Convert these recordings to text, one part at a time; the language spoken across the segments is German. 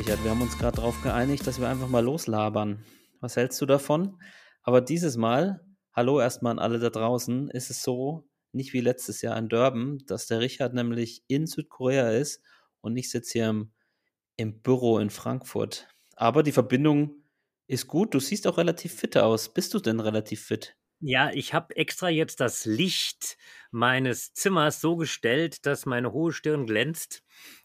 Richard, wir haben uns gerade darauf geeinigt, dass wir einfach mal loslabern. Was hältst du davon? Aber dieses Mal, hallo erstmal an alle da draußen, ist es so, nicht wie letztes Jahr in Durban, dass der Richard nämlich in Südkorea ist und ich sitze hier im, im Büro in Frankfurt. Aber die Verbindung ist gut. Du siehst auch relativ fit aus. Bist du denn relativ fit? Ja, ich habe extra jetzt das Licht meines Zimmers so gestellt, dass meine hohe Stirn glänzt.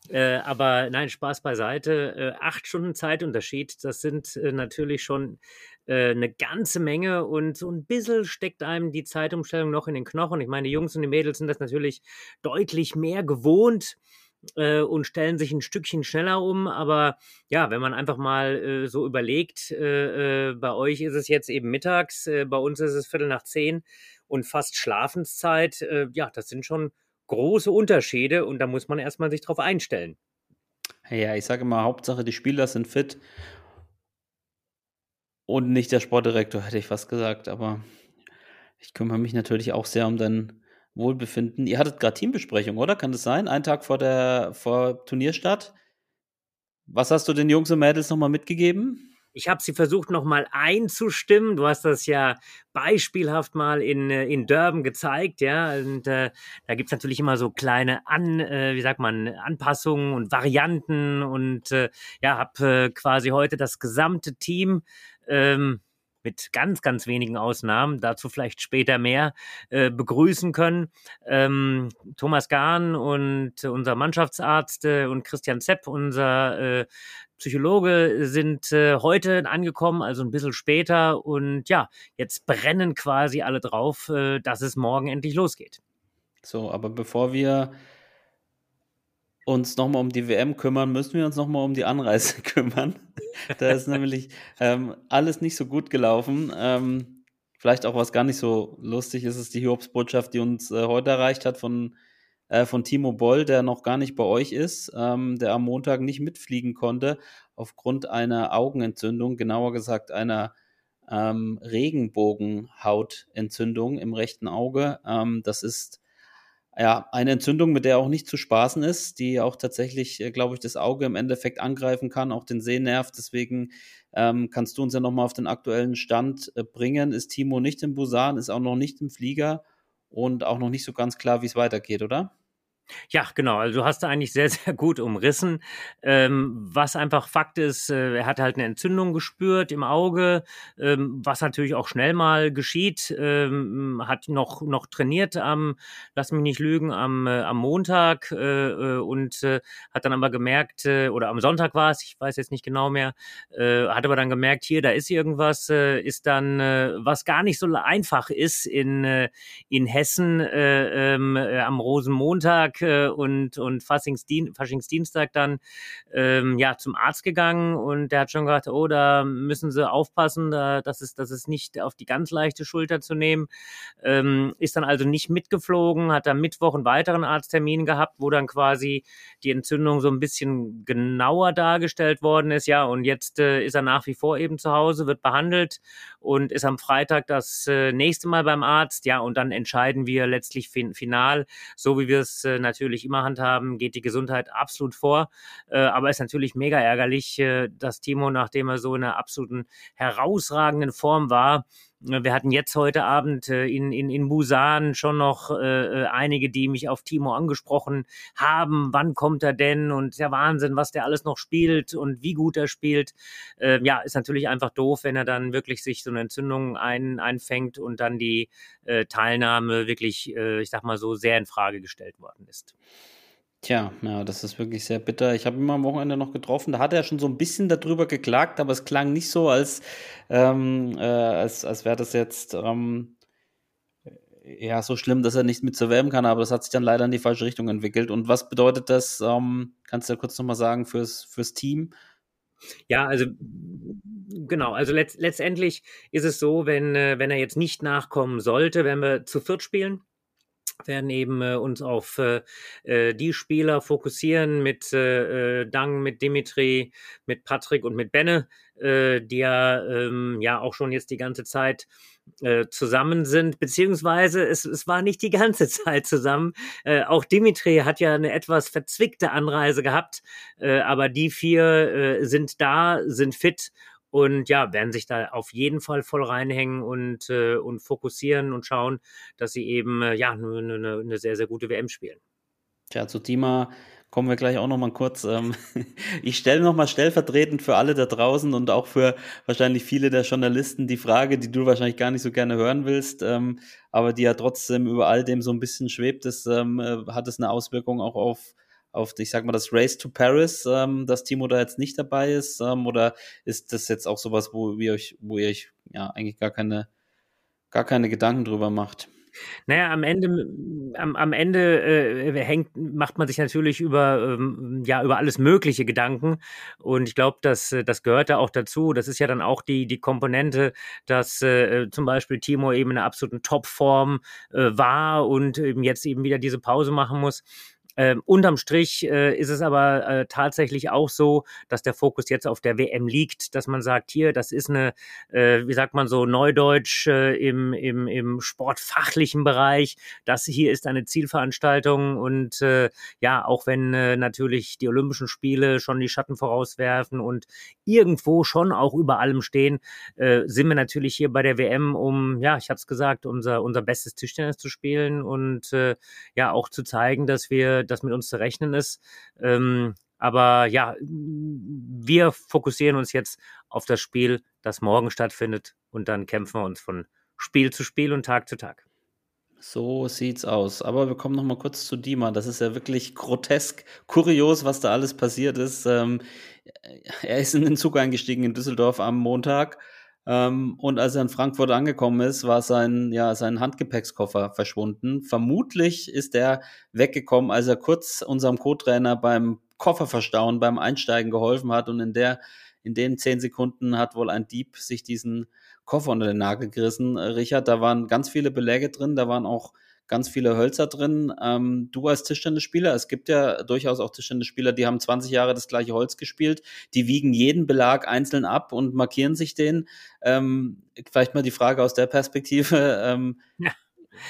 Äh, aber nein, Spaß beiseite. Äh, acht Stunden Zeitunterschied, das sind äh, natürlich schon äh, eine ganze Menge und so ein bisschen steckt einem die Zeitumstellung noch in den Knochen. Ich meine, die Jungs und die Mädels sind das natürlich deutlich mehr gewohnt äh, und stellen sich ein Stückchen schneller um. Aber ja, wenn man einfach mal äh, so überlegt, äh, äh, bei euch ist es jetzt eben mittags, äh, bei uns ist es Viertel nach zehn und fast Schlafenszeit. Äh, ja, das sind schon große Unterschiede und da muss man erstmal sich drauf einstellen. Ja, ich sage mal, Hauptsache die Spieler sind fit und nicht der Sportdirektor, hätte ich fast gesagt. Aber ich kümmere mich natürlich auch sehr um dein Wohlbefinden. Ihr hattet gerade Teambesprechung, oder? Kann das sein? Einen Tag vor der vor Turnierstart. Was hast du den Jungs und Mädels nochmal mitgegeben? Ich habe sie versucht, nochmal einzustimmen. Du hast das ja beispielhaft mal in, äh, in Durban gezeigt, ja. Und äh, da gibt's natürlich immer so kleine An, äh, wie sagt man, Anpassungen und Varianten. Und äh, ja, habe äh, quasi heute das gesamte Team ähm, mit ganz, ganz wenigen Ausnahmen, dazu vielleicht später mehr, äh, begrüßen können. Ähm, Thomas Gahn und unser Mannschaftsarzt äh, und Christian Zepp, unser äh, Psychologe, sind äh, heute angekommen, also ein bisschen später. Und ja, jetzt brennen quasi alle drauf, äh, dass es morgen endlich losgeht. So, aber bevor wir uns nochmal um die WM kümmern, müssen wir uns nochmal um die Anreise kümmern. da ist nämlich ähm, alles nicht so gut gelaufen. Ähm, vielleicht auch was gar nicht so lustig ist, ist die Hiobsbotschaft, die uns äh, heute erreicht hat von, äh, von Timo Boll, der noch gar nicht bei euch ist, ähm, der am Montag nicht mitfliegen konnte aufgrund einer Augenentzündung, genauer gesagt einer ähm, Regenbogenhautentzündung im rechten Auge. Ähm, das ist ja, eine Entzündung, mit der auch nicht zu spaßen ist, die auch tatsächlich, äh, glaube ich, das Auge im Endeffekt angreifen kann, auch den Sehnerv. Deswegen ähm, kannst du uns ja nochmal auf den aktuellen Stand äh, bringen. Ist Timo nicht im Busan, ist auch noch nicht im Flieger und auch noch nicht so ganz klar, wie es weitergeht, oder? Ja, genau. Also du hast eigentlich sehr, sehr gut umrissen. Ähm, was einfach Fakt ist, äh, er hat halt eine Entzündung gespürt im Auge, ähm, was natürlich auch schnell mal geschieht. Ähm, hat noch, noch trainiert am, lass mich nicht lügen, am, äh, am Montag äh, äh und äh, hat dann aber gemerkt, äh, oder am Sonntag war es, ich weiß jetzt nicht genau mehr, hat aber dann gemerkt, hier, da ist irgendwas, ist dann, was gar nicht so einfach ist in, in Hessen ähm, am Rosenmontag Montag äh, und, und Faschingsdien Faschingsdienstag dann ähm, ja, zum Arzt gegangen und der hat schon gesagt, oh, da müssen sie aufpassen, da, das, ist, das ist nicht auf die ganz leichte Schulter zu nehmen. Ähm, ist dann also nicht mitgeflogen, hat am Mittwoch einen weiteren Arzttermin gehabt, wo dann quasi die Entzündung so ein bisschen genauer dargestellt worden ist. Ja, und jetzt äh, ist er nach wie vor eben zu Hause, wird behandelt und ist am Freitag das äh, nächste Mal beim Arzt. Ja, und dann entscheiden wir letztlich fin final, so wie wir es äh, natürlich immer handhaben, geht die Gesundheit absolut vor. Äh, aber ist natürlich mega ärgerlich, äh, dass Timo, nachdem er so in einer absoluten herausragenden Form war, wir hatten jetzt heute Abend äh, in, in, in Busan schon noch äh, äh, einige, die mich auf Timo angesprochen haben. Wann kommt er denn? Und der Wahnsinn, was der alles noch spielt und wie gut er spielt. Äh, ja, ist natürlich einfach doof, wenn er dann wirklich sich so eine Entzündung ein, einfängt und dann die Teilnahme wirklich, ich sag mal so, sehr in Frage gestellt worden ist. Tja, ja, das ist wirklich sehr bitter. Ich habe ihn mal am Wochenende noch getroffen, da hat er schon so ein bisschen darüber geklagt, aber es klang nicht so, als, ähm, äh, als, als wäre das jetzt ähm, ja so schlimm, dass er nicht mit WM kann, aber das hat sich dann leider in die falsche Richtung entwickelt. Und was bedeutet das, ähm, kannst du ja kurz nochmal sagen, fürs, fürs Team? Ja, also genau, also letzt, letztendlich ist es so, wenn, äh, wenn er jetzt nicht nachkommen sollte, wenn wir zu viert spielen, werden eben äh, uns auf äh, äh, die Spieler fokussieren mit äh, äh, Dang, mit Dimitri, mit Patrick und mit Benne, äh, die ja, ähm, ja auch schon jetzt die ganze Zeit äh, zusammen sind, beziehungsweise es, es war nicht die ganze Zeit zusammen. Äh, auch Dimitri hat ja eine etwas verzwickte Anreise gehabt, äh, aber die vier äh, sind da, sind fit und ja, werden sich da auf jeden Fall voll reinhängen und, äh, und fokussieren und schauen, dass sie eben äh, ja eine, eine, eine sehr, sehr gute WM spielen. Tja, zu Dima kommen wir gleich auch noch mal kurz. Ähm, ich stelle noch mal stellvertretend für alle da draußen und auch für wahrscheinlich viele der Journalisten die Frage, die du wahrscheinlich gar nicht so gerne hören willst, ähm, aber die ja trotzdem über all dem so ein bisschen schwebt. Ist, ähm, äh, hat es eine Auswirkung auch auf auf, ich sag mal, das Race to Paris, ähm, dass Timo da jetzt nicht dabei ist? Ähm, oder ist das jetzt auch sowas, wo ihr euch, wo ihr euch ja eigentlich gar keine, gar keine Gedanken drüber macht? Naja, am Ende, am, am Ende äh, hängt, macht man sich natürlich über, ähm, ja, über alles Mögliche Gedanken. Und ich glaube, das, das gehört da auch dazu. Das ist ja dann auch die, die Komponente, dass äh, zum Beispiel Timo eben in einer absoluten Topform äh, war und eben jetzt eben wieder diese Pause machen muss. Ähm, unterm Strich äh, ist es aber äh, tatsächlich auch so, dass der Fokus jetzt auf der WM liegt, dass man sagt, hier, das ist eine, äh, wie sagt man so, Neudeutsch äh, im, im, im sportfachlichen Bereich. Das hier ist eine Zielveranstaltung und äh, ja, auch wenn äh, natürlich die Olympischen Spiele schon die Schatten vorauswerfen und irgendwo schon auch über allem stehen, sind wir natürlich hier bei der WM, um, ja, ich habe es gesagt, unser, unser bestes Tischtennis zu spielen und ja auch zu zeigen, dass wir dass mit uns zu rechnen ist. Ähm, aber ja, wir fokussieren uns jetzt auf das Spiel, das morgen stattfindet und dann kämpfen wir uns von Spiel zu Spiel und Tag zu Tag. So sieht's aus. Aber wir kommen noch mal kurz zu Dima. Das ist ja wirklich grotesk, kurios, was da alles passiert ist. Ähm, er ist in den Zug eingestiegen in Düsseldorf am Montag und als er in Frankfurt angekommen ist, war sein, ja, sein Handgepäckskoffer verschwunden. Vermutlich ist er weggekommen, als er kurz unserem Co-Trainer beim Kofferverstauen, beim Einsteigen geholfen hat. Und in der, in den zehn Sekunden hat wohl ein Dieb sich diesen Koffer unter den Nagel gerissen. Richard, da waren ganz viele Beläge drin, da waren auch ganz viele Hölzer drin. Ähm, du als Tischtennisspieler, es gibt ja durchaus auch Tischtennisspieler, die haben 20 Jahre das gleiche Holz gespielt, die wiegen jeden Belag einzeln ab und markieren sich den. Ähm, vielleicht mal die Frage aus der Perspektive. Ähm, ja.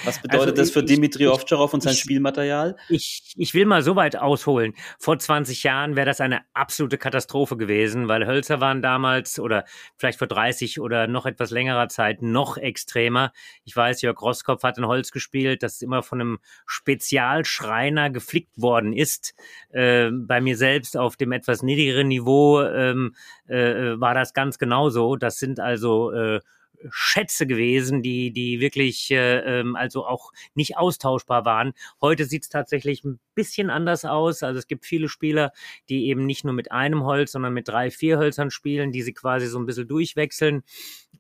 Was bedeutet also das für ich, Dimitri Ovtcharov und sein ich, Spielmaterial? Ich, ich will mal so weit ausholen. Vor 20 Jahren wäre das eine absolute Katastrophe gewesen, weil Hölzer waren damals oder vielleicht vor 30 oder noch etwas längerer Zeit noch extremer. Ich weiß, Jörg Rosskopf hat in Holz gespielt, das immer von einem Spezialschreiner geflickt worden ist. Äh, bei mir selbst auf dem etwas niedrigeren Niveau ähm, äh, war das ganz genauso. Das sind also äh, Schätze gewesen, die, die wirklich äh, ähm, also auch nicht austauschbar waren. Heute sieht es tatsächlich ein bisschen anders aus. Also es gibt viele Spieler, die eben nicht nur mit einem Holz, sondern mit drei, vier Hölzern spielen, die sie quasi so ein bisschen durchwechseln.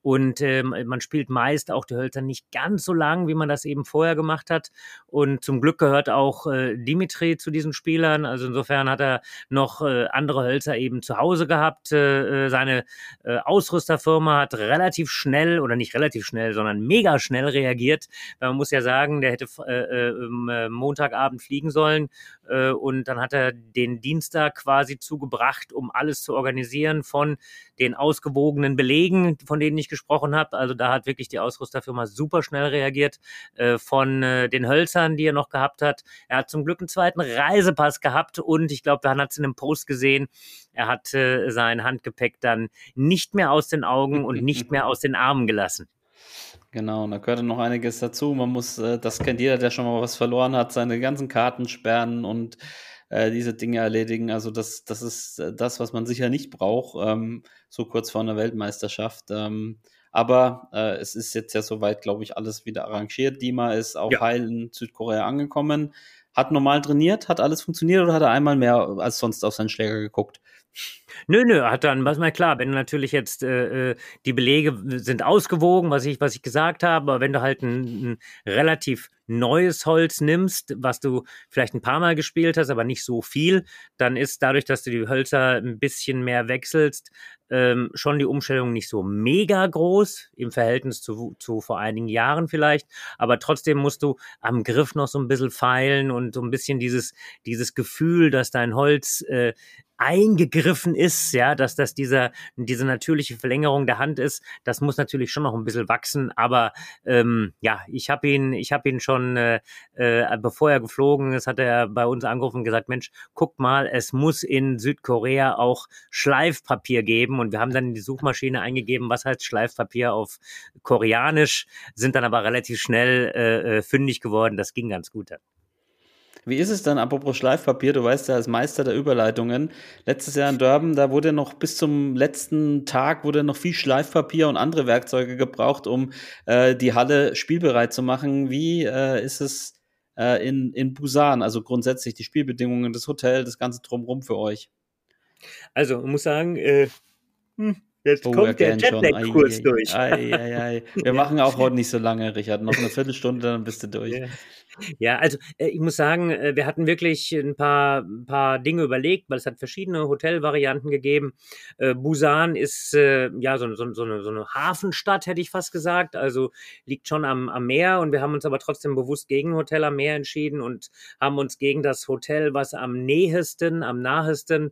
Und ähm, man spielt meist auch die Hölzer nicht ganz so lang, wie man das eben vorher gemacht hat. Und zum Glück gehört auch äh, Dimitri zu diesen Spielern. Also insofern hat er noch äh, andere Hölzer eben zu Hause gehabt. Äh, äh seine äh, Ausrüsterfirma hat relativ schnell oder nicht relativ schnell, sondern mega schnell reagiert. Man muss ja sagen, der hätte äh, äh, Montagabend fliegen sollen äh, und dann hat er den Dienstag quasi zugebracht, um alles zu organisieren von den ausgewogenen Belegen, von denen ich gesprochen habe. Also da hat wirklich die Ausrüsterfirma super schnell reagiert. Äh, von äh, den Hölzern, die er noch gehabt hat. Er hat zum Glück einen zweiten Reisepass gehabt und ich glaube, man hat es in einem Post gesehen. Er hat äh, sein Handgepäck dann nicht mehr aus den Augen und nicht mehr aus den Armen gelassen. Genau, und da gehört noch einiges dazu. Man muss, äh, das kennt jeder, der schon mal was verloren hat, seine ganzen Karten sperren und äh, diese Dinge erledigen. Also das, das ist äh, das, was man sicher nicht braucht, ähm, so kurz vor einer Weltmeisterschaft. Ähm, aber äh, es ist jetzt ja soweit, glaube ich, alles wieder arrangiert. Dima ist auch ja. heil in Südkorea angekommen, hat normal trainiert, hat alles funktioniert oder hat er einmal mehr als sonst auf seinen Schläger geguckt? Nö, nö, hat dann, was mal klar, wenn du natürlich jetzt äh, äh, die Belege sind ausgewogen, was ich, was ich gesagt habe, aber wenn du halt ein, ein relativ neues Holz nimmst, was du vielleicht ein paar Mal gespielt hast, aber nicht so viel, dann ist dadurch, dass du die Hölzer ein bisschen mehr wechselst, ähm, schon die Umstellung nicht so mega groß im Verhältnis zu, zu vor einigen Jahren vielleicht, aber trotzdem musst du am Griff noch so ein bisschen feilen und so ein bisschen dieses, dieses Gefühl, dass dein Holz äh, eingegriffen ist, ja, dass das dieser, diese natürliche Verlängerung der Hand ist, das muss natürlich schon noch ein bisschen wachsen, aber ähm, ja, ich habe ihn, ich habe ihn schon, äh, äh, bevor er geflogen ist, hat er bei uns angerufen und gesagt, Mensch, guck mal, es muss in Südkorea auch Schleifpapier geben und wir haben dann in die Suchmaschine eingegeben, was heißt Schleifpapier auf Koreanisch, sind dann aber relativ schnell äh, äh fündig geworden, das ging ganz gut. Wie ist es dann, apropos Schleifpapier, du weißt ja als Meister der Überleitungen, letztes Jahr in Durban, da wurde noch bis zum letzten Tag wurde noch viel Schleifpapier und andere Werkzeuge gebraucht, um äh, die Halle spielbereit zu machen. Wie äh, ist es äh, in, in Busan, also grundsätzlich die Spielbedingungen, das Hotel, das ganze Drumrum für euch? Also, ich muss sagen, äh, hm, Jetzt oh, kommt der Jetlag-Kurs durch. Ei, ei, ei. Wir machen auch heute nicht so lange, Richard. Noch eine Viertelstunde, dann bist du durch. Ja. Ja, also äh, ich muss sagen, äh, wir hatten wirklich ein paar, ein paar Dinge überlegt, weil es hat verschiedene Hotelvarianten gegeben. Äh, Busan ist ja so, so, so, eine, so eine Hafenstadt, hätte ich fast gesagt. Also liegt schon am, am Meer und wir haben uns aber trotzdem bewusst gegen Hotel am Meer entschieden und haben uns gegen das Hotel, was am nähesten, am nahesten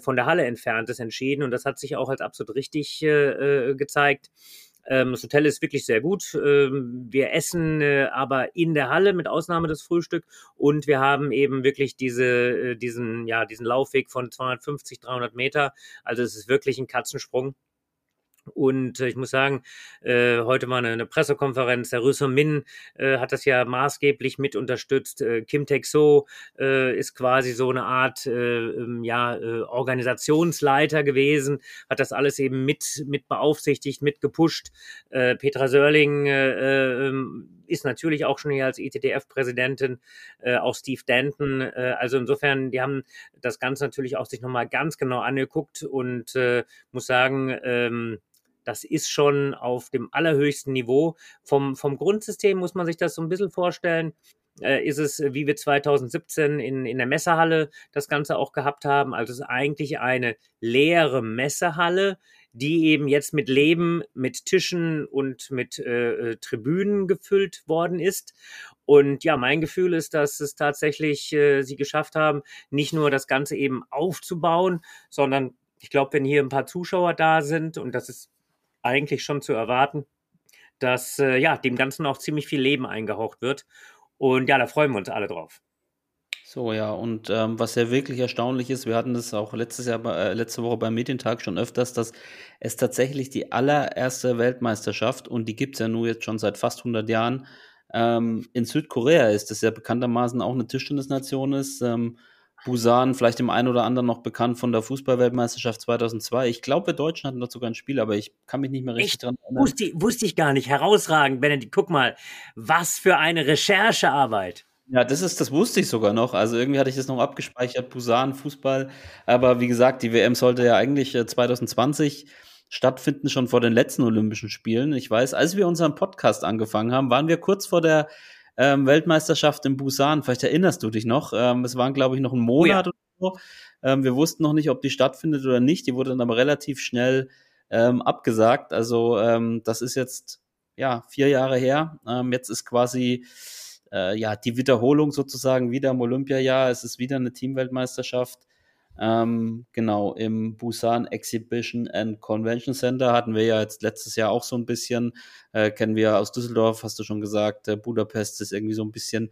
von der Halle entfernt ist, entschieden. Und das hat sich auch als absolut richtig gezeigt. Ähm, das Hotel ist wirklich sehr gut. Ähm, wir essen äh, aber in der Halle mit Ausnahme des Frühstücks und wir haben eben wirklich diese, äh, diesen, ja, diesen Laufweg von 250, 300 Meter. Also es ist wirklich ein Katzensprung. Und äh, ich muss sagen, äh, heute war eine, Pressekonferenz. Der Rüssel Min äh, hat das ja maßgeblich mit unterstützt. Kim Taek-so äh, ist quasi so eine Art äh, ähm, ja, Organisationsleiter gewesen, hat das alles eben mit, mit beaufsichtigt, mit gepusht. Petra Sörling äh, äh, ist natürlich auch schon hier als ITTF-Präsidentin, äh, auch Steve Danton. Äh, also insofern, die haben das Ganze natürlich auch sich nochmal ganz genau angeguckt und muss sagen, ähm, das ist schon auf dem allerhöchsten Niveau. Vom, vom Grundsystem muss man sich das so ein bisschen vorstellen. Äh, ist es, wie wir 2017 in, in der Messehalle das Ganze auch gehabt haben. Also es ist eigentlich eine leere Messehalle, die eben jetzt mit Leben, mit Tischen und mit äh, äh, Tribünen gefüllt worden ist. Und ja, mein Gefühl ist, dass es tatsächlich äh, sie geschafft haben, nicht nur das Ganze eben aufzubauen, sondern ich glaube, wenn hier ein paar Zuschauer da sind, und das ist eigentlich schon zu erwarten, dass äh, ja dem Ganzen auch ziemlich viel Leben eingehaucht wird. Und ja, da freuen wir uns alle drauf. So, ja, und ähm, was ja wirklich erstaunlich ist, wir hatten das auch letztes Jahr, äh, letzte Woche beim Medientag schon öfters, dass es tatsächlich die allererste Weltmeisterschaft, und die gibt es ja nur jetzt schon seit fast 100 Jahren, ähm, in Südkorea ist, das ja bekanntermaßen auch eine Tischtennisnation ist. Ähm, Busan, vielleicht dem einen oder anderen noch bekannt von der Fußballweltmeisterschaft 2002. Ich glaube, wir Deutschen hatten dort sogar ein Spiel, aber ich kann mich nicht mehr richtig Echt? dran erinnern. Wusste, wusste ich gar nicht. Herausragend, Benedikt. Guck mal, was für eine Recherchearbeit. Ja, das ist, das wusste ich sogar noch. Also irgendwie hatte ich das noch abgespeichert, Busan, Fußball. Aber wie gesagt, die WM sollte ja eigentlich 2020 äh, stattfinden, schon vor den letzten Olympischen Spielen. Ich weiß, als wir unseren Podcast angefangen haben, waren wir kurz vor der ähm, Weltmeisterschaft in Busan. Vielleicht erinnerst du dich noch. Ähm, es waren, glaube ich, noch ein Monat oh ja. oder so. Ähm, wir wussten noch nicht, ob die stattfindet oder nicht. Die wurde dann aber relativ schnell ähm, abgesagt. Also ähm, das ist jetzt ja vier Jahre her. Ähm, jetzt ist quasi äh, ja die Wiederholung sozusagen wieder im Olympiajahr. Es ist wieder eine Teamweltmeisterschaft. Ähm, genau, im Busan Exhibition and Convention Center hatten wir ja jetzt letztes Jahr auch so ein bisschen, äh, kennen wir aus Düsseldorf, hast du schon gesagt, äh, Budapest ist irgendwie so ein bisschen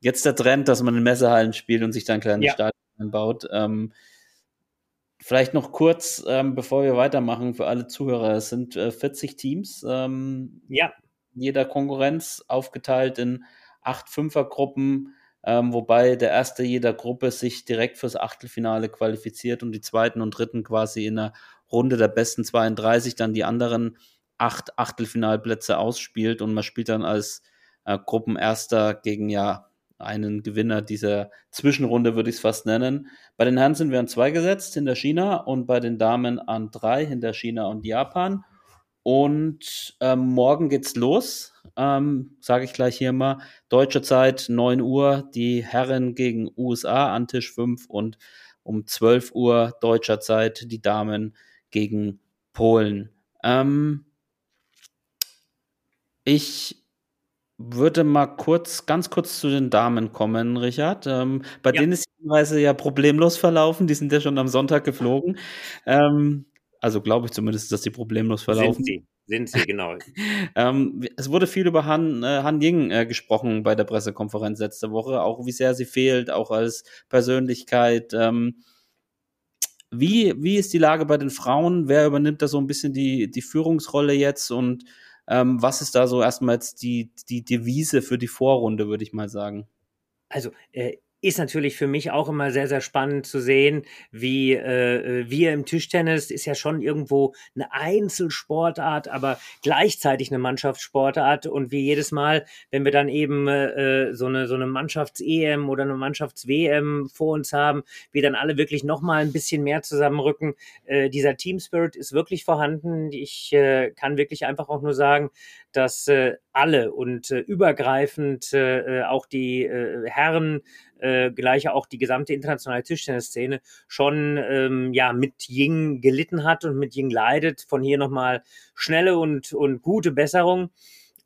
jetzt der Trend, dass man in Messehallen spielt und sich dann kleine ja. Stadien baut. Ähm, vielleicht noch kurz, ähm, bevor wir weitermachen, für alle Zuhörer, es sind äh, 40 Teams, ähm, ja. jeder Konkurrenz aufgeteilt in acht Fünfergruppen ähm, wobei der erste jeder Gruppe sich direkt fürs Achtelfinale qualifiziert und die zweiten und dritten quasi in der Runde der besten 32 dann die anderen acht Achtelfinalplätze ausspielt und man spielt dann als äh, Gruppenerster gegen ja einen Gewinner dieser Zwischenrunde, würde ich es fast nennen. Bei den Herren sind wir an zwei gesetzt, hinter China, und bei den Damen an drei, hinter China und Japan. Und ähm, morgen geht's los, ähm, sage ich gleich hier mal. Deutsche Zeit 9 Uhr, die Herren gegen USA an Tisch 5 und um 12 Uhr deutscher Zeit die Damen gegen Polen. Ähm, ich würde mal kurz, ganz kurz zu den Damen kommen, Richard. Ähm, bei ja. denen ist die Reise ja problemlos verlaufen. Die sind ja schon am Sonntag geflogen. Ähm, also glaube ich zumindest, dass die problemlos verlaufen. Sind sie, sind sie, genau. ähm, es wurde viel über Han, äh, Han Ying äh, gesprochen bei der Pressekonferenz letzte Woche, auch wie sehr sie fehlt, auch als Persönlichkeit. Ähm, wie, wie ist die Lage bei den Frauen? Wer übernimmt da so ein bisschen die, die Führungsrolle jetzt und ähm, was ist da so erstmal jetzt die, die Devise für die Vorrunde, würde ich mal sagen? Also, äh, ist natürlich für mich auch immer sehr, sehr spannend zu sehen, wie äh, äh, wir im Tischtennis ist ja schon irgendwo eine Einzelsportart, aber gleichzeitig eine Mannschaftssportart und wie jedes Mal, wenn wir dann eben äh, so eine so eine Mannschafts-EM oder eine Mannschafts-WM vor uns haben, wir dann alle wirklich noch mal ein bisschen mehr zusammenrücken. Äh, dieser Team Spirit ist wirklich vorhanden. Ich äh, kann wirklich einfach auch nur sagen, dass äh, alle und äh, übergreifend äh, äh auch die äh, Herren, äh, gleich auch die gesamte internationale Tischtennisszene schon ähm, ja mit Ying gelitten hat und mit Ying leidet. Von hier nochmal schnelle und, und gute Besserung.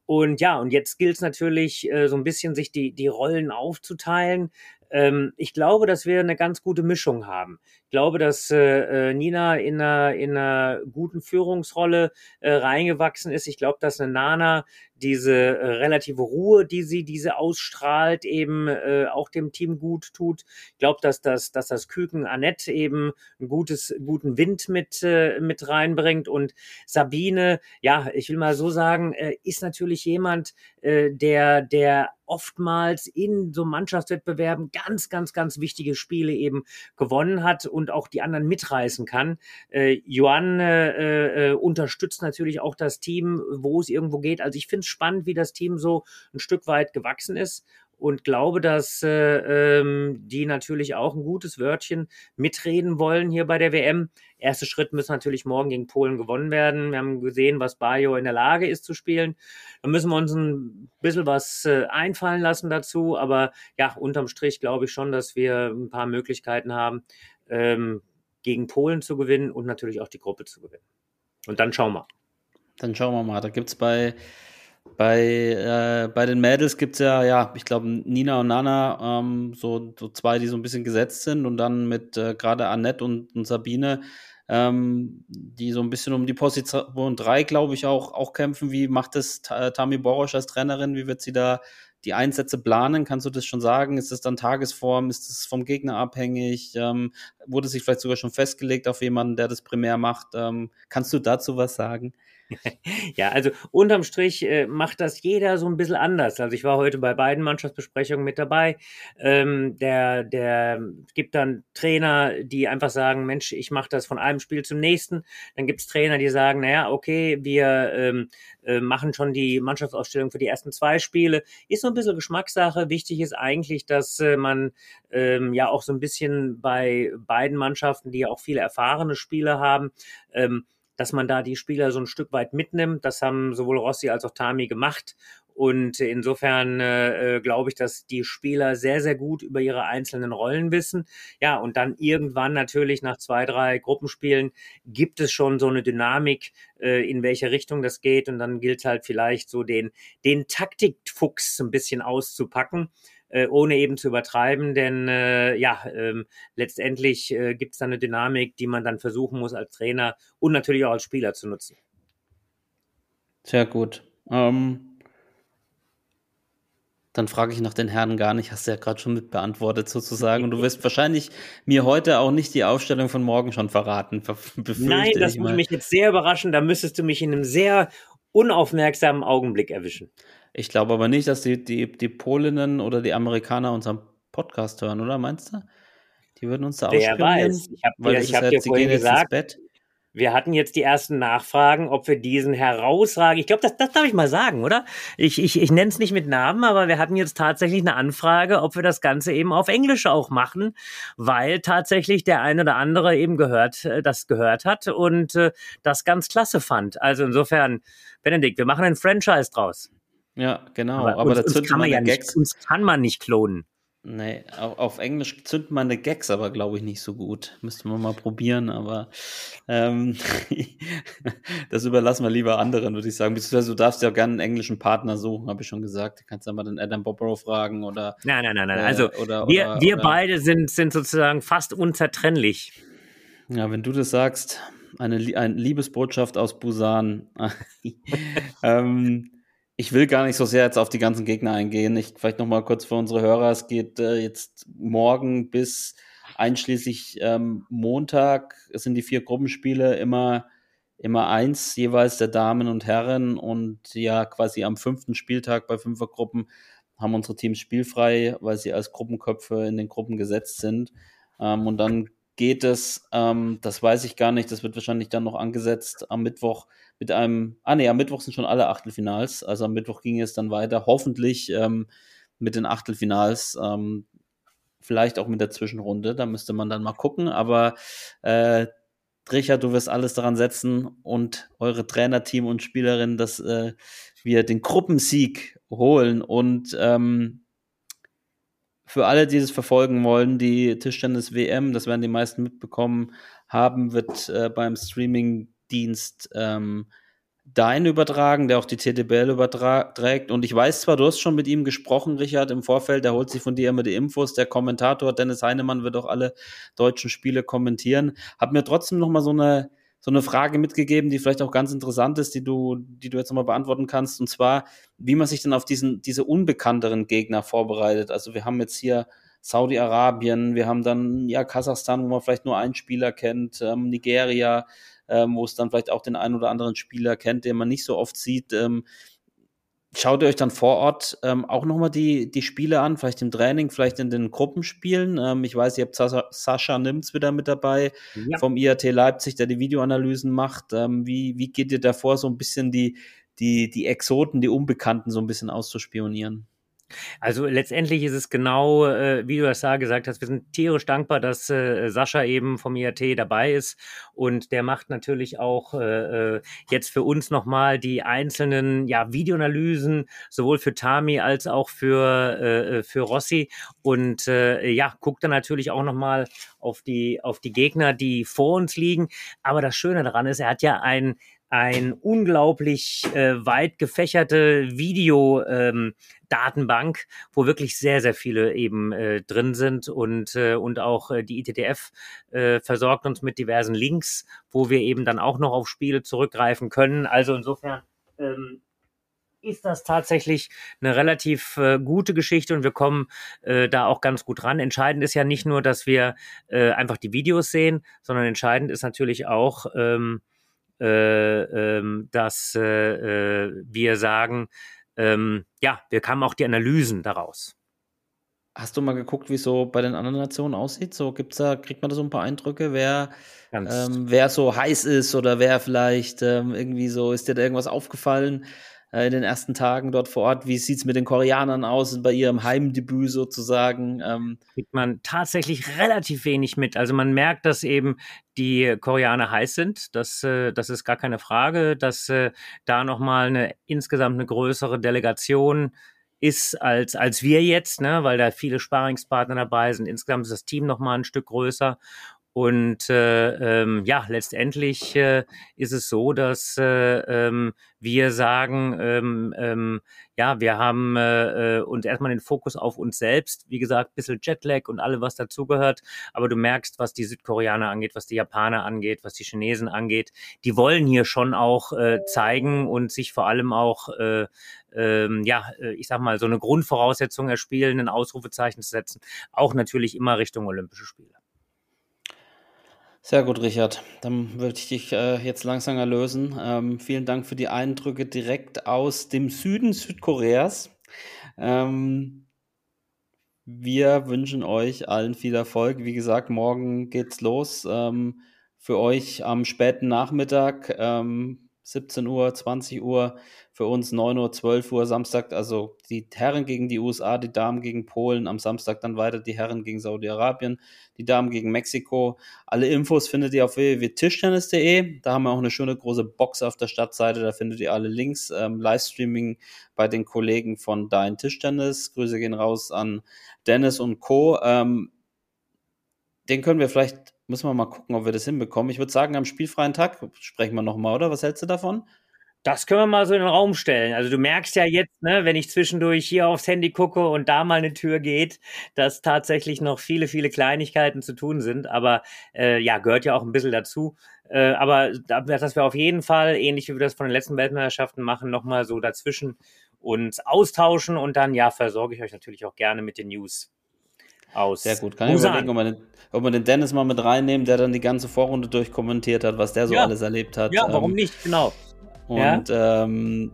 Und ja, und jetzt gilt es natürlich, äh, so ein bisschen sich die, die Rollen aufzuteilen. Ähm, ich glaube, dass wir eine ganz gute Mischung haben. Glaube, dass äh, äh, Nina in einer, in einer guten Führungsrolle äh, reingewachsen ist. Ich glaube, dass eine Nana diese äh, relative Ruhe, die sie diese ausstrahlt, eben äh, auch dem Team gut tut. Ich glaube, dass das, dass das Küken Annette eben einen gutes, guten Wind mit, äh, mit reinbringt. Und Sabine, ja, ich will mal so sagen, äh, ist natürlich jemand, äh, der, der oftmals in so Mannschaftswettbewerben ganz, ganz, ganz wichtige Spiele eben gewonnen hat und auch die anderen mitreißen kann. Äh, Johann äh, äh, unterstützt natürlich auch das Team, wo es irgendwo geht. Also ich finde es spannend, wie das Team so ein Stück weit gewachsen ist und glaube, dass äh, ähm, die natürlich auch ein gutes Wörtchen mitreden wollen hier bei der WM. Erster Schritt muss natürlich morgen gegen Polen gewonnen werden. Wir haben gesehen, was Bayo in der Lage ist zu spielen. Da müssen wir uns ein bisschen was äh, einfallen lassen dazu. Aber ja, unterm Strich glaube ich schon, dass wir ein paar Möglichkeiten haben, ähm, gegen Polen zu gewinnen und natürlich auch die Gruppe zu gewinnen. Und dann schauen wir. Dann schauen wir mal. Da gibt es bei bei, äh, bei den Mädels gibt es ja, ja, ich glaube, Nina und Nana, ähm, so, so zwei, die so ein bisschen gesetzt sind und dann mit äh, gerade Annette und, und Sabine, ähm, die so ein bisschen um die Position 3, glaube ich, auch, auch kämpfen. Wie macht das Tami Borosch als Trainerin? Wie wird sie da die Einsätze planen? Kannst du das schon sagen? Ist das dann Tagesform? Ist das vom Gegner abhängig? Ähm, wurde sich vielleicht sogar schon festgelegt auf jemanden, der das primär macht? Ähm, kannst du dazu was sagen? ja, also unterm Strich äh, macht das jeder so ein bisschen anders. Also ich war heute bei beiden Mannschaftsbesprechungen mit dabei. Ähm, der, der gibt dann Trainer, die einfach sagen, Mensch, ich mache das von einem Spiel zum nächsten. Dann gibt es Trainer, die sagen, naja, okay, wir ähm, äh, machen schon die Mannschaftsausstellung für die ersten zwei Spiele. Ist so ein bisschen Geschmackssache. Wichtig ist eigentlich, dass äh, man ähm, ja auch so ein bisschen bei beiden Mannschaften, die ja auch viele erfahrene Spieler haben, ähm, dass man da die Spieler so ein Stück weit mitnimmt. Das haben sowohl Rossi als auch Tami gemacht. Und insofern äh, äh, glaube ich, dass die Spieler sehr, sehr gut über ihre einzelnen Rollen wissen. Ja, und dann irgendwann natürlich nach zwei, drei Gruppenspielen gibt es schon so eine Dynamik, äh, in welche Richtung das geht. Und dann gilt halt vielleicht so den, den Taktikfuchs ein bisschen auszupacken äh, ohne eben zu übertreiben, denn äh, ja, ähm, letztendlich äh, gibt es da eine Dynamik, die man dann versuchen muss als Trainer und natürlich auch als Spieler zu nutzen. Sehr gut. Ähm, dann frage ich nach den Herren gar nicht, hast du ja gerade schon mit beantwortet sozusagen. Und du wirst wahrscheinlich mir heute auch nicht die Aufstellung von morgen schon verraten. Nein, das würde mich jetzt sehr überraschen. Da müsstest du mich in einem sehr unaufmerksamen Augenblick erwischen. Ich glaube aber nicht, dass die, die, die Polinnen oder die Amerikaner unseren Podcast hören, oder meinst du? Die würden uns da Wer weiß. Ich habe ich hab dir vorhin gesagt, wir hatten jetzt die ersten Nachfragen, ob wir diesen herausragen. Ich glaube, das, das darf ich mal sagen, oder? Ich, ich, ich nenne es nicht mit Namen, aber wir hatten jetzt tatsächlich eine Anfrage, ob wir das Ganze eben auf Englisch auch machen, weil tatsächlich der eine oder andere eben gehört, äh, das gehört hat und äh, das ganz klasse fand. Also insofern, Benedikt, wir machen ein Franchise draus. Ja, genau. Aber, aber uns, dazu uns kann man ja Gags. nicht, uns kann man nicht klonen. Nee, auf, auf Englisch zündet man eine Gags, aber glaube ich nicht so gut. Müsste man mal probieren, aber ähm, das überlassen wir lieber anderen, würde ich sagen. Beziehungsweise du darfst ja gerne einen englischen Partner suchen, habe ich schon gesagt. Du kannst ja mal den Adam Bobrow fragen oder. Nein, nein, nein, nein. äh, Also oder, wir, oder, wir oder, beide sind, sind sozusagen fast unzertrennlich. Ja, wenn du das sagst, eine, eine Liebesbotschaft aus Busan. ähm, ich will gar nicht so sehr jetzt auf die ganzen Gegner eingehen. Ich vielleicht noch mal kurz für unsere Hörer. Es geht äh, jetzt morgen bis einschließlich ähm, Montag. Es sind die vier Gruppenspiele immer immer eins jeweils der Damen und Herren und ja quasi am fünften Spieltag bei Fünfergruppen haben unsere Teams spielfrei, weil sie als Gruppenköpfe in den Gruppen gesetzt sind. Ähm, und dann geht es, ähm, das weiß ich gar nicht, das wird wahrscheinlich dann noch angesetzt am Mittwoch mit einem, ah nee, am Mittwoch sind schon alle Achtelfinals, also am Mittwoch ging es dann weiter, hoffentlich ähm, mit den Achtelfinals, ähm, vielleicht auch mit der Zwischenrunde, da müsste man dann mal gucken, aber äh, Richard, du wirst alles daran setzen und eure Trainerteam und Spielerinnen, dass äh, wir den Gruppensieg holen und ähm, für alle, die das verfolgen wollen, die Tischtennis WM, das werden die meisten mitbekommen haben, wird äh, beim Streaming-Dienst ähm, Dein übertragen, der auch die TTBL überträgt. Und ich weiß zwar, du hast schon mit ihm gesprochen, Richard, im Vorfeld, der holt sich von dir immer die Infos. Der Kommentator Dennis Heinemann wird auch alle deutschen Spiele kommentieren. Hab mir trotzdem noch mal so eine so eine Frage mitgegeben, die vielleicht auch ganz interessant ist, die du, die du jetzt nochmal beantworten kannst. Und zwar, wie man sich dann auf diesen, diese unbekannteren Gegner vorbereitet. Also wir haben jetzt hier Saudi-Arabien, wir haben dann ja Kasachstan, wo man vielleicht nur einen Spieler kennt, ähm, Nigeria, ähm, wo es dann vielleicht auch den einen oder anderen Spieler kennt, den man nicht so oft sieht. Ähm, schaut ihr euch dann vor Ort ähm, auch nochmal die, die Spiele an, vielleicht im Training, vielleicht in den Gruppenspielen. Ähm, ich weiß, ihr habt Sascha, Sascha Nimz wieder mit dabei Ja. vom IAT Leipzig, der die Videoanalysen macht. Ähm, wie, wie geht ihr davor, so ein bisschen die, die, die Exoten, die Unbekannten so ein bisschen auszuspionieren? Also letztendlich ist es genau, äh, wie du das da gesagt hast, wir sind tierisch dankbar, dass äh, Sascha eben vom IAT dabei ist und der macht natürlich auch äh, äh, jetzt für uns nochmal die einzelnen ja, Videoanalysen, sowohl für Tami als auch für, äh, für Rossi und äh, ja, guckt dann natürlich auch nochmal auf die, auf die Gegner, die vor uns liegen. Aber das Schöne daran ist, er hat ja ein ein unglaublich äh, weit gefächerte Video ähm, wo wirklich sehr, sehr viele eben äh, drin sind und, äh, und auch äh, die ITTF äh, versorgt uns mit diversen Links, wo wir eben dann auch noch auf Spiele zurückgreifen können. Also insofern ähm, ist das tatsächlich eine relativ äh, gute Geschichte und wir kommen äh, da auch ganz gut ran. Entscheidend ist ja nicht nur, dass wir äh, einfach die Videos sehen, sondern entscheidend ist natürlich auch, ähm, äh, ähm, dass äh, äh, wir sagen, ähm, ja, wir kamen auch die Analysen daraus. Hast du mal geguckt, wie es so bei den anderen Nationen aussieht? So gibt's da, kriegt man da so ein paar Eindrücke, wer, ähm, wer so heiß ist oder wer vielleicht ähm, irgendwie so, ist dir da irgendwas aufgefallen in den ersten Tagen dort vor Ort? Wie sieht's mit den Koreanern aus, bei ihrem Heimdebüt sozusagen? Ähm, kriegt man tatsächlich relativ wenig mit. Also man merkt, dass eben die Koreaner heiß sind. Das, äh, das ist gar keine Frage, dass äh, da nochmal eine insgesamt eine größere Delegation ist als, als wir jetzt, ne, weil da viele Sparingspartner dabei sind. Insgesamt ist das Team nochmal ein Stück größer. Und äh, ähm, ja, letztendlich äh, ist es so, dass äh, ähm, wir sagen, ähm, ähm, ja, wir haben äh, äh, uns erstmal den Fokus auf uns selbst. Wie gesagt, bisschen Jetlag und alle, was dazugehört. Aber du merkst, was die Südkoreaner angeht, was die Japaner angeht, was die Chinesen angeht. Die wollen hier schon auch äh, zeigen und sich vor allem auch, äh, ähm, ja, äh, ich sag mal, so eine Grundvoraussetzung erspielen, ein Ausrufezeichen zu setzen. Auch natürlich immer Richtung Olympische Spiele. Sehr gut, Richard. Dann würde ich dich äh, jetzt langsam erlösen. Ähm, vielen Dank für die Eindrücke direkt aus dem Süden Südkoreas. Ähm, wir wünschen euch allen viel Erfolg. Wie gesagt, morgen geht's los. Ähm, für euch am späten Nachmittag, ähm, 17 Uhr, 20 Uhr, für uns 9 Uhr, 12 Uhr Samstag, also die Herren gegen die USA, die Damen gegen Polen, am Samstag dann weiter die Herren gegen Saudi-Arabien, die Damen gegen Mexiko. Alle Infos findet ihr auf www.tischtennis.de. Da haben wir auch eine schöne große Box auf der Stadtseite, da findet ihr alle Links. Ähm, Livestreaming bei den Kollegen von Dein Tischtennis. Grüße gehen raus an Dennis und Co. Ähm, den können wir vielleicht, müssen wir mal gucken, ob wir das hinbekommen. Ich würde sagen, am spielfreien Tag sprechen wir nochmal, oder? Was hältst du davon? Das können wir mal so in den Raum stellen. Also du merkst ja jetzt, ne, wenn ich zwischendurch hier aufs Handy gucke und da mal eine Tür geht, dass tatsächlich noch viele, viele Kleinigkeiten zu tun sind. Aber äh, ja, gehört ja auch ein bisschen dazu. Äh, aber dass wir auf jeden Fall, ähnlich wie wir das von den letzten Weltmeisterschaften machen, nochmal so dazwischen uns austauschen und dann, ja, versorge ich euch natürlich auch gerne mit den News aus. Sehr gut. Kann ich überlegen, ob wir, den, ob wir den Dennis mal mit reinnehmen, der dann die ganze Vorrunde durchkommentiert hat, was der so Ja. alles erlebt hat. Ja, warum Ähm, nicht? Genau. Und ähm,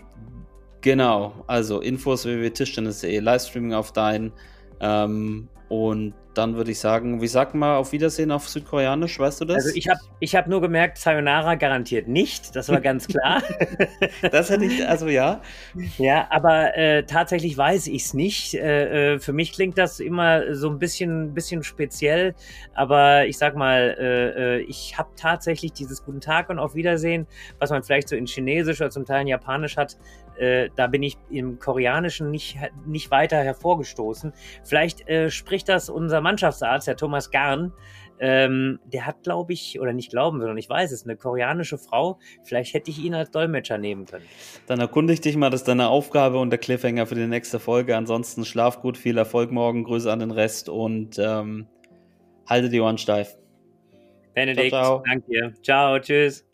genau, also Infos www.tischtennis.de, Livestreaming auf dein. Ähm, und dann würde ich sagen, wie sagt man auf Wiedersehen auf Südkoreanisch, weißt du das? Also ich habe ich hab nur gemerkt, Sayonara garantiert nicht, das war ganz klar. das hätte ich, also ja. ja, aber äh, tatsächlich weiß ich es nicht. Äh, äh, für mich klingt das immer so ein bisschen, bisschen speziell, aber ich sag mal, äh, äh, ich habe tatsächlich dieses Guten Tag und auf Wiedersehen, was man vielleicht so in Chinesisch oder zum Teil in Japanisch hat, äh, da bin ich im Koreanischen nicht, nicht weiter hervorgestoßen. Vielleicht äh, spricht das unser Mannschaftsarzt, der Thomas Garn. Ähm, der hat, glaube ich, oder nicht glauben, sondern ich weiß es, eine koreanische Frau. Vielleicht hätte ich ihn als Dolmetscher nehmen können. Dann erkundig dich mal, das ist deine Aufgabe und der Cliffhanger für die nächste Folge. Ansonsten schlaf gut, viel Erfolg morgen, Grüße an den Rest und ähm, halte die Ohren steif. Benedikt, Ciao, ciao. danke dir. Ciao, tschüss.